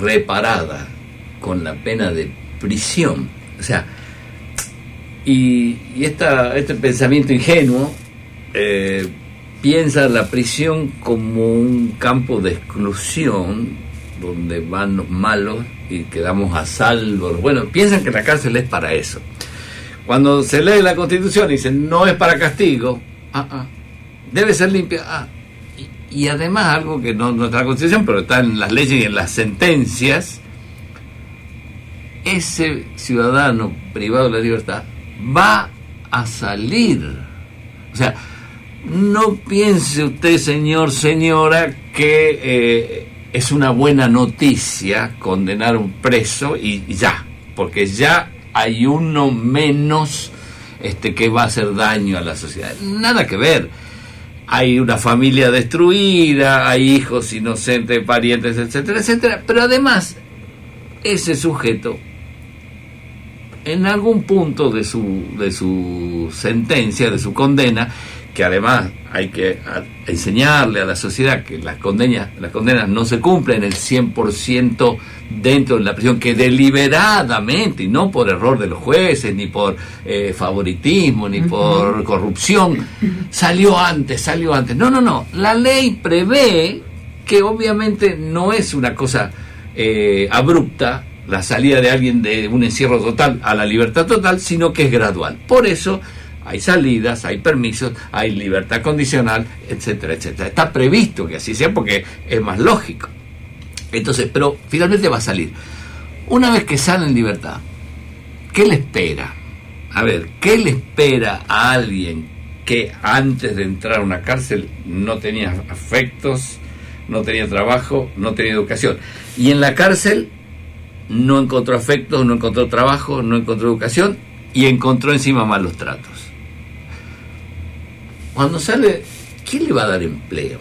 reparada con la pena de prisión. O sea, y, y esta, este pensamiento ingenuo eh, piensa la prisión como un campo de exclusión donde van los malos y quedamos a salvo. Bueno, piensan que la cárcel es para eso. Cuando se lee la Constitución y dicen no es para castigo, ah, ah, debe ser limpia. Ah, y, además algo que no, no está la Constitución, pero está en las leyes y en las sentencias, ese ciudadano privado de la libertad va a salir. O sea, no piense usted, señor, señora, que eh, es una buena noticia condenar a un preso y, ya, porque ya hay uno menos este, que va a hacer daño a la sociedad. Nada que ver. Hay una familia destruida, hay hijos inocentes, parientes, etcétera, etcétera. Pero además, ese sujeto, en algún punto de su, de su sentencia, de su condena, que además hay que enseñarle a la sociedad que las condenas, las condenas no se cumplen el 100% dentro de la prisión, que deliberadamente, y no por error de los jueces, ni por eh, favoritismo, ni por corrupción, salió antes, salió antes. No, no, no. La ley prevé que obviamente no es una cosa eh, abrupta la salida de alguien de un encierro total a la libertad total, sino que es gradual. Por eso hay salidas, hay permisos, hay libertad condicional, etcétera, etcétera. Está previsto que así sea porque es más lógico. Entonces, pero finalmente va a salir. Una vez que sale en libertad, ¿qué le espera? A ver, ¿qué le espera a alguien que antes de entrar a una cárcel no tenía afectos, no tenía trabajo, no tenía educación? Y en la cárcel no encontró afectos, no encontró trabajo, no encontró educación y encontró encima malos tratos. Cuando sale, ¿quién le va a dar empleo?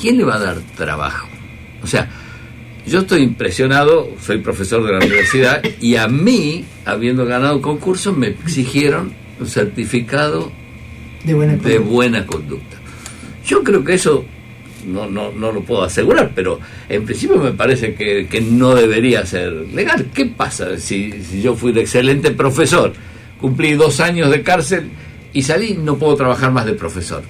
¿Quién le va a dar trabajo? O sea, yo estoy impresionado, soy profesor de la universidad y a mí, habiendo ganado concurso, me exigieron un certificado de buena, de buena conducta. Yo creo que eso no, no, no lo puedo asegurar, pero en principio me parece que, que no debería ser legal. ¿Qué pasa si, si yo fui un excelente profesor, cumplí dos años de cárcel y salí, no puedo trabajar más de profesor?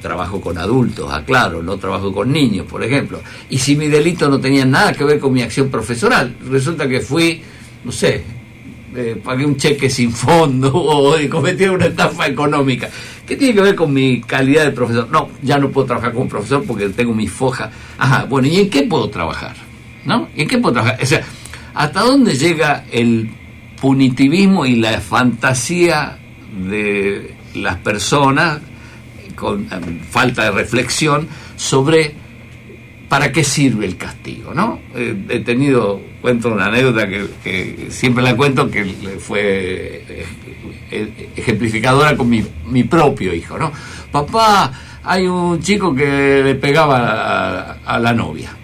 Trabajo con adultos, aclaro, no trabajo con niños, por ejemplo. Y si mi delito no tenía nada que ver con mi acción profesoral, resulta que fui, no sé, eh, pagué un cheque sin fondo o cometí una estafa económica. ¿Qué tiene que ver con mi calidad de profesor? No, ya no puedo trabajar como profesor porque tengo mi foja. Ajá, bueno, ¿y en qué puedo trabajar? ¿No? ¿En qué puedo trabajar? O sea, ¿hasta dónde llega el punitivismo y la fantasía de las personas con eh, falta de reflexión sobre para qué sirve el castigo, ¿no? Eh, he tenido, cuento una anécdota que, siempre la cuento que fue eh, eh, ejemplificadora con mi, mi propio hijo, ¿no? Papá, hay un chico que le pegaba a, a la novia.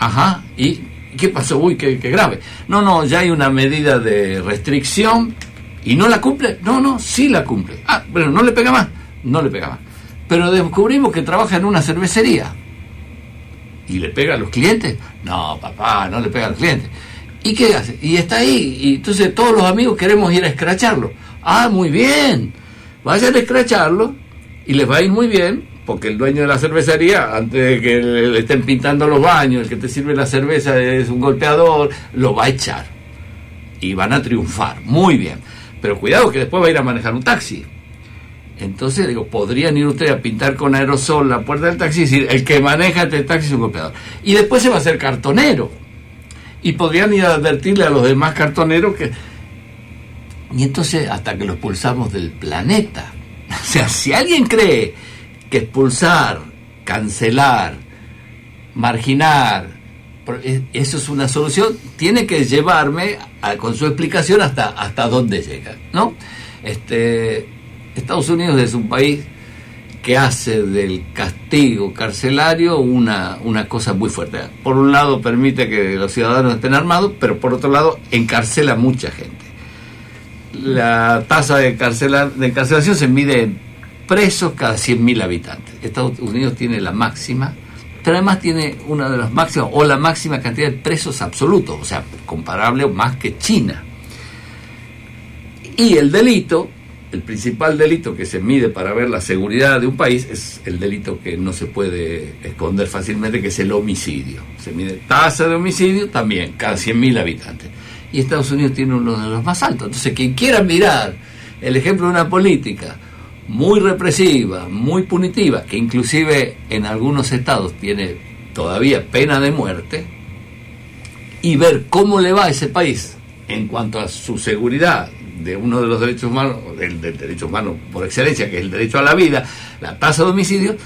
Ajá, ¿y qué pasó? Uy, qué, qué grave. No, no, ya hay una medida de restricción y no la cumple. No, no, sí la cumple. Ah, pero no le pega más. No le pega más. Pero descubrimos que trabaja en una cervecería. ¿Y le pega a los clientes? No, papá, no le pega a los clientes. ¿Y qué hace? Y está ahí. Y entonces todos los amigos queremos ir a escracharlo. Ah, muy bien. Vayan a escracharlo y les va a ir muy bien porque el dueño de la cervecería, antes de que le estén pintando los baños, el que te sirve la cerveza es un golpeador, lo va a echar. Y van a triunfar. Muy bien. Pero cuidado que después va a ir a manejar un taxi. Entonces digo, podrían ir ustedes a pintar con aerosol la puerta del taxi y decir, el que maneja este taxi es un golpeador. Y después se va a hacer cartonero. Y podrían ir a advertirle a los demás cartoneros que... Y entonces hasta que lo expulsamos del planeta. O sea, si alguien cree que expulsar, cancelar, marginar, eso es una solución, tiene que llevarme a- con su explicación hasta, hasta dónde llega, ¿no? Este, Estados Unidos es un país que hace del castigo carcelario una, una cosa muy fuerte. Por un lado permite que los ciudadanos estén armados, pero por otro lado encarcela mucha gente. La tasa de, de encarcelación se mide en presos cada 100.000 habitantes. Estados Unidos tiene la máxima, pero además tiene una de las máximas, o la máxima cantidad de presos absolutos, o sea, comparable más que China. Y el delito, el principal delito que se mide para ver la seguridad de un país es el delito que no se puede esconder fácilmente, que es el homicidio. Se mide tasa de homicidio también, cada 100.000 habitantes. Y Estados Unidos tiene uno de los más altos. Entonces, quien quiera mirar el ejemplo de una política muy represiva, muy punitiva, que inclusive en algunos estados tiene todavía pena de muerte, y ver cómo le va a ese país en cuanto a su seguridad de uno de los derechos humanos, del, derecho humano por excelencia, que es el derecho a la vida, la tasa de homicidio,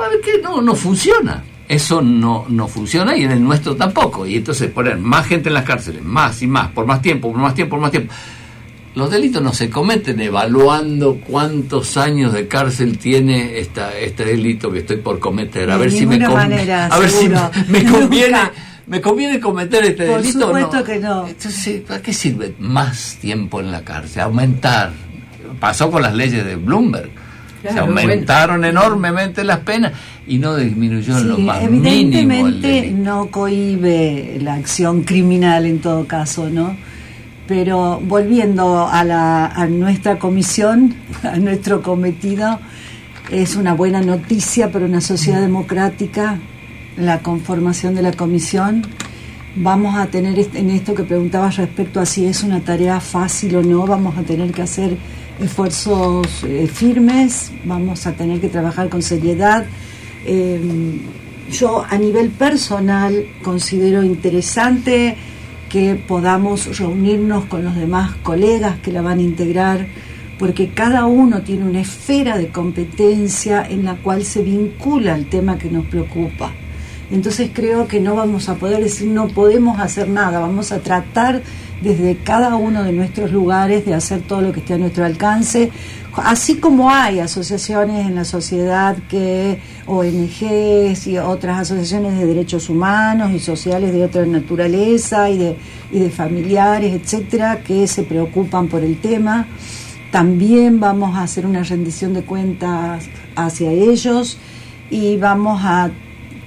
va a ver que no, no funciona. Eso no, no funciona y en el nuestro tampoco. Y entonces poner más gente en las cárceles, más y más, por más tiempo, por más tiempo, por más tiempo. Los delitos no se cometen evaluando cuántos años de cárcel tiene esta, este delito que estoy por cometer. A De ver si me manera, a ver si me, conviene Nunca. me conviene cometer este Por delito. supuesto no. que no. Entonces, ¿para qué sirve más tiempo en la cárcel? Aumentar. Pasó con las leyes de Bloomberg. Se aumentaron enormemente las penas y no disminuyó en lo Sí, más mínimo el evidentemente no cohibe la acción criminal en todo caso, ¿no? Pero volviendo a, la, a nuestra comisión, a nuestro cometido, es una buena noticia para una sociedad democrática la conformación de la comisión. Vamos a tener en esto que preguntabas respecto a si es una tarea fácil o no, vamos a tener que hacer esfuerzos eh, firmes, vamos a tener que trabajar con seriedad. Eh, yo a nivel personal considero interesante que podamos reunirnos con los demás colegas que la van a integrar, porque cada uno tiene una esfera de competencia en la cual se vincula el tema que nos preocupa. Entonces creo que no vamos a poder decir no podemos hacer nada, vamos a tratar desde cada uno de nuestros lugares de hacer todo lo que esté a nuestro alcance, así como hay asociaciones en la sociedad que ONGs y otras asociaciones de derechos humanos y sociales de otra naturaleza y de, y de familiares, etcétera, que se preocupan por el tema. También vamos a hacer una rendición de cuentas hacia ellos y vamos a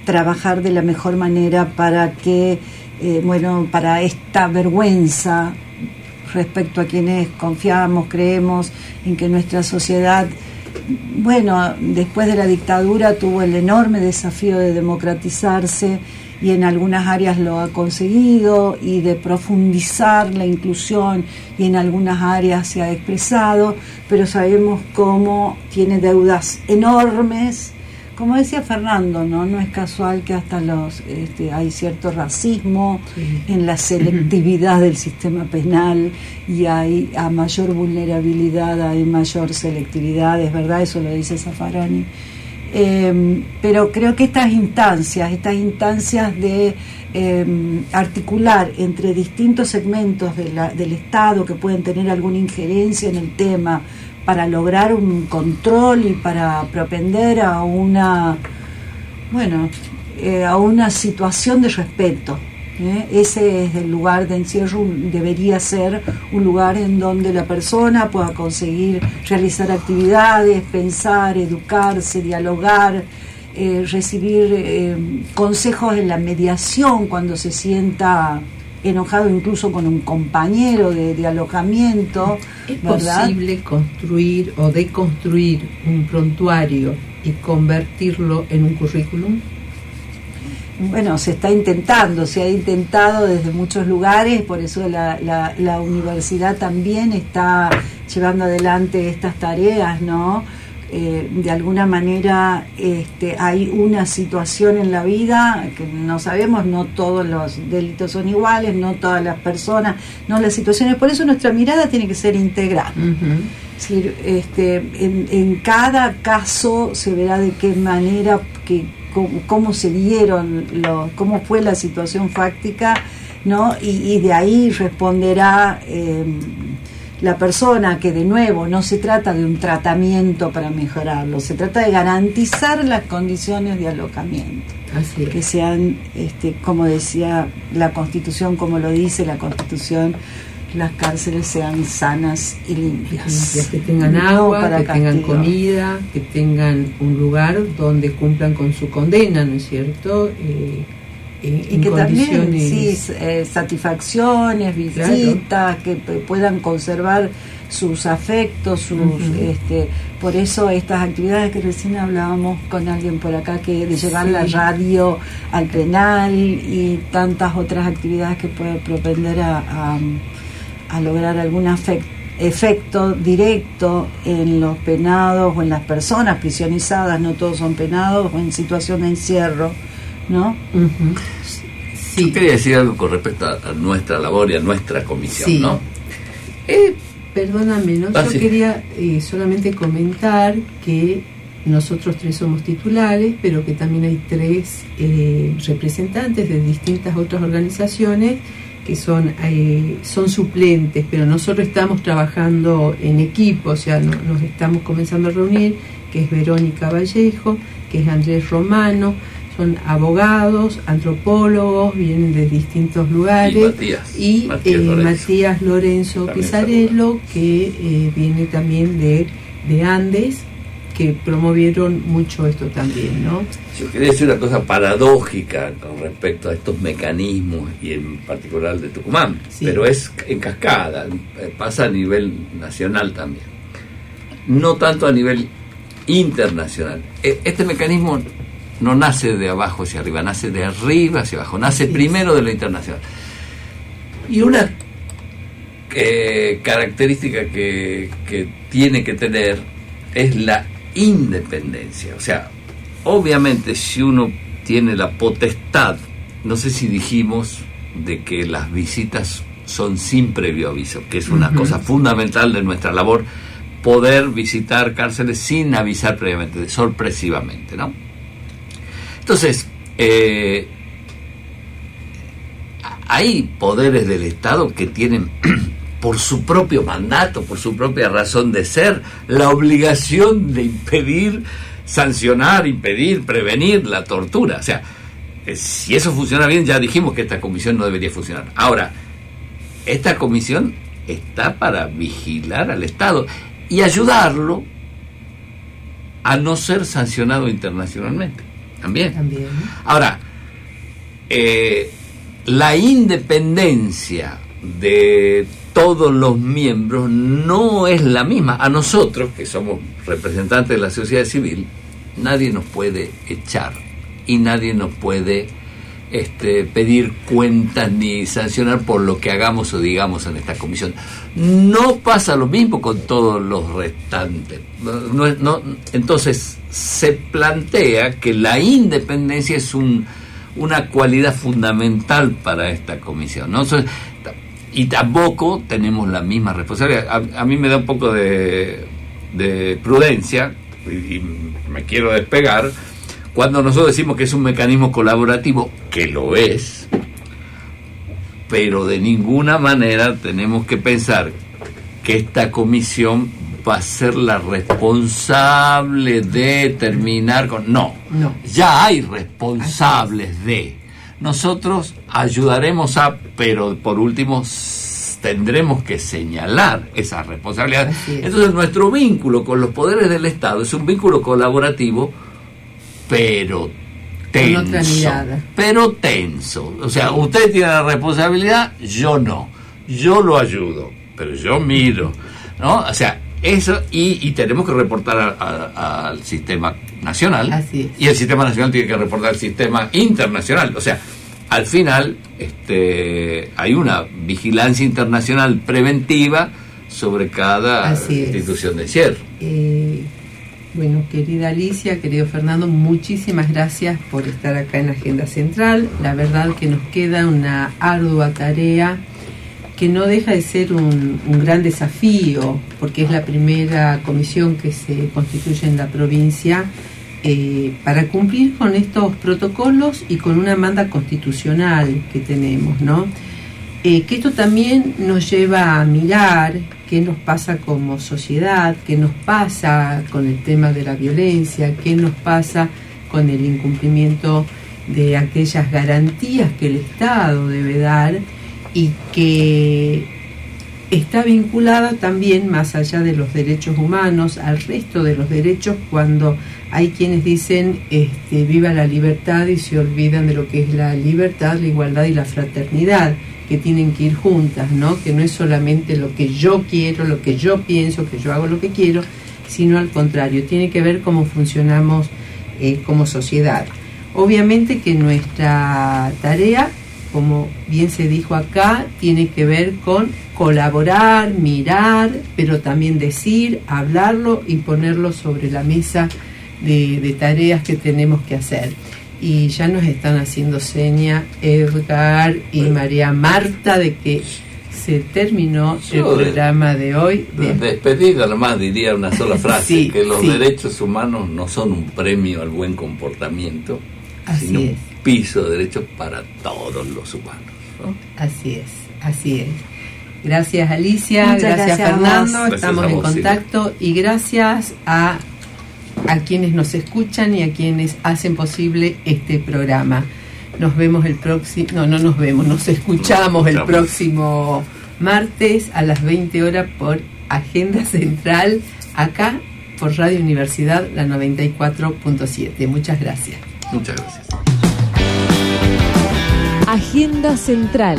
trabajar de la mejor manera para que, eh, bueno, para esta vergüenza respecto a quienes confiamos, creemos en que nuestra sociedad, bueno, después de la dictadura tuvo el enorme desafío de democratizarse y en algunas áreas lo ha conseguido y de profundizar la inclusión y en algunas áreas se ha expresado, pero sabemos cómo tiene deudas enormes. Como decía Fernando, no, no es casual que hasta los este, hay cierto racismo en la selectividad del sistema penal y hay a mayor vulnerabilidad hay mayor selectividad, es verdad, eso lo dice Zaffarani. Eh, pero creo que estas instancias, estas instancias de eh, articular entre distintos segmentos de la- del Estado que pueden tener alguna injerencia en el tema para lograr un control y para propender a una, bueno, eh, a una situación de respeto. ¿eh? Ese es el lugar de encierro, debería ser un lugar en donde la persona pueda conseguir realizar actividades, pensar, educarse, dialogar, eh, recibir consejos en la mediación cuando se sienta enojado incluso con un compañero de, de alojamiento. ¿Es ¿verdad? posible construir o deconstruir un prontuario y convertirlo en un currículum? Bueno, se está intentando, se ha intentado desde muchos lugares, por eso la, la, la universidad también está llevando adelante estas tareas, ¿no? Eh, de alguna manera este, hay una situación en la vida que no sabemos, no todos los delitos son iguales, no todas las personas, no las situaciones, por eso nuestra mirada tiene que ser integral. Es decir, este, en, en cada caso se verá de qué manera, que, cómo, cómo se dieron, los, cómo fue la situación fáctica, ¿no? Y, y de ahí responderá eh, la persona que de nuevo no se trata de un tratamiento para mejorarlo, se trata de garantizar las condiciones de alojamiento Así es. que sean, este, como decía la Constitución, como lo dice la Constitución, las cárceles sean sanas y limpias. Limpias, que tengan No agua, para que tengan comida, que tengan un lugar donde cumplan con su condena, ¿no es cierto? Eh, Y que también, sí, eh, satisfacciones, visitas, que puedan conservar sus afectos, sus, este, por eso estas actividades que recién hablábamos con alguien por acá, que de llevar Sí. la radio al penal y tantas otras actividades que pueden propender a, a- a lograr algún efecto directo en los penados o en las personas prisionizadas, no todos son penados, o en situación de encierro, ¿no? Ujú. Yo quería decir algo con respecto a, a nuestra labor y a nuestra comisión, Sí. ¿no? Perdóname, ¿no? Ah, Yo sí. quería eh, solamente comentar que nosotros tres somos titulares, pero que también hay tres eh, representantes de distintas otras organizaciones que son, eh, son suplentes, pero nosotros estamos trabajando en equipo, o sea, no- nos estamos comenzando a reunir, que es Verónica Vallejo, que es Andrés Romano, son abogados, antropólogos, vienen de distintos lugares. Y Matías, y, Matías eh, Lorenzo. Matías Lorenzo Pizarello, que eh, viene también de, de Andes, que promovieron mucho esto también, ¿no? Yo quería decir una cosa paradójica con respecto a estos mecanismos y en particular de Tucumán, pero es en cascada, pasa a nivel nacional también, no tanto a nivel internacional. E- Este mecanismo no nace de abajo hacia arriba, nace de arriba hacia abajo, nace primero de lo internacional. Y una eh, característica que, que tiene que tener es la independencia. O sea, obviamente si uno tiene la potestad, no sé si dijimos de que las visitas son sin previo aviso, que es una cosa fundamental de nuestra labor, poder visitar cárceles sin avisar previamente, sorpresivamente, ¿no? Entonces, eh, hay poderes del Estado que tienen por su propio mandato, por su propia razón de ser, la obligación de impedir, sancionar, impedir, prevenir la tortura. O sea, eh, si eso funciona bien, ya dijimos que esta comisión no debería funcionar. Ahora, esta comisión está para vigilar al Estado y ayudarlo a no ser sancionado internacionalmente. También. También. Ahora, eh, la independencia de todos los miembros no es la misma. A nosotros, que somos representantes de la sociedad civil, nadie nos puede echar y nadie nos puede este, pedir cuentas ni sancionar por lo que hagamos o digamos en esta comisión. No pasa lo mismo con todos los restantes. Entonces se plantea que la independencia es un, una cualidad fundamental para esta comisión. y tampoco tenemos la misma responsabilidad. A, a mí me da un poco de, de prudencia y me quiero despegar cuando nosotros decimos que es un mecanismo colaborativo, que lo es, pero de ninguna manera tenemos que pensar que esta comisión va a ser la responsable de terminar con... No, No. ya hay responsables de. Nosotros ayudaremos a, pero por último tendremos que señalar esa responsabilidad. Así es. Entonces nuestro vínculo con los poderes del Estado es un vínculo colaborativo, pero tenso. Pero tenso. O sea, usted tiene la responsabilidad, yo no. Yo lo ayudo, pero yo miro. ¿No? O sea, eso, y, y tenemos que reportar a- a- al sistema nacional. Así es. Y el sistema nacional tiene que reportar al sistema internacional. O sea, al final este, hay una vigilancia internacional preventiva sobre cada institución de cierre. Eh, bueno, querida Alicia, querido Fernando, muchísimas gracias por estar acá en Agenda Central. La verdad que nos queda una ardua tarea que no deja de ser un, gran desafío, porque es la primera comisión que se constituye en la provincia eh, para cumplir con estos protocolos y con una manda constitucional que tenemos, ¿no? Eh, que esto también nos lleva a mirar qué nos pasa como sociedad, qué nos pasa con el tema de la violencia, qué nos pasa con el incumplimiento de aquellas garantías que el Estado debe dar y que está vinculada también, más allá de los derechos humanos, al resto de los derechos cuando hay quienes dicen este, viva la libertad y se olvidan de lo que es la libertad, la igualdad y la fraternidad, que tienen que ir juntas, ¿no? que no es solamente lo que yo quiero, lo que yo pienso, que yo hago lo que quiero, sino al contrario, tiene que ver cómo funcionamos eh, como sociedad. Obviamente que nuestra tarea como bien se dijo acá, tiene que ver con colaborar, mirar, pero también decir, hablarlo y ponerlo sobre la mesa de, de tareas que tenemos que hacer. Y ya nos están haciendo seña Edgar y María Marta de que se terminó el de- programa de hoy. De de- despedida nomás diría una sola frase, Sí, que los sí. derechos humanos no son un premio al buen comportamiento, Así sino es. un piso de derechos para todos los humanos. ¿no? Así es, así es. Gracias Alicia, gracias, Fernando. Gracias estamos en contacto y gracias a, a quienes nos escuchan y a quienes hacen posible este programa. Nos vemos el próximo, no, no nos vemos, nos escuchamos el escuchamos. próximo martes a las 20 horas por Agenda Central, acá por Radio Universidad, la 94.7. Muchas gracias. Muchas gracias. Agenda Central.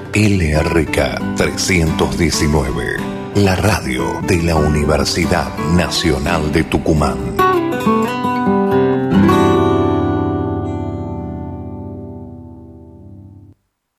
LRK 319, la radio de la Universidad Nacional de Tucumán.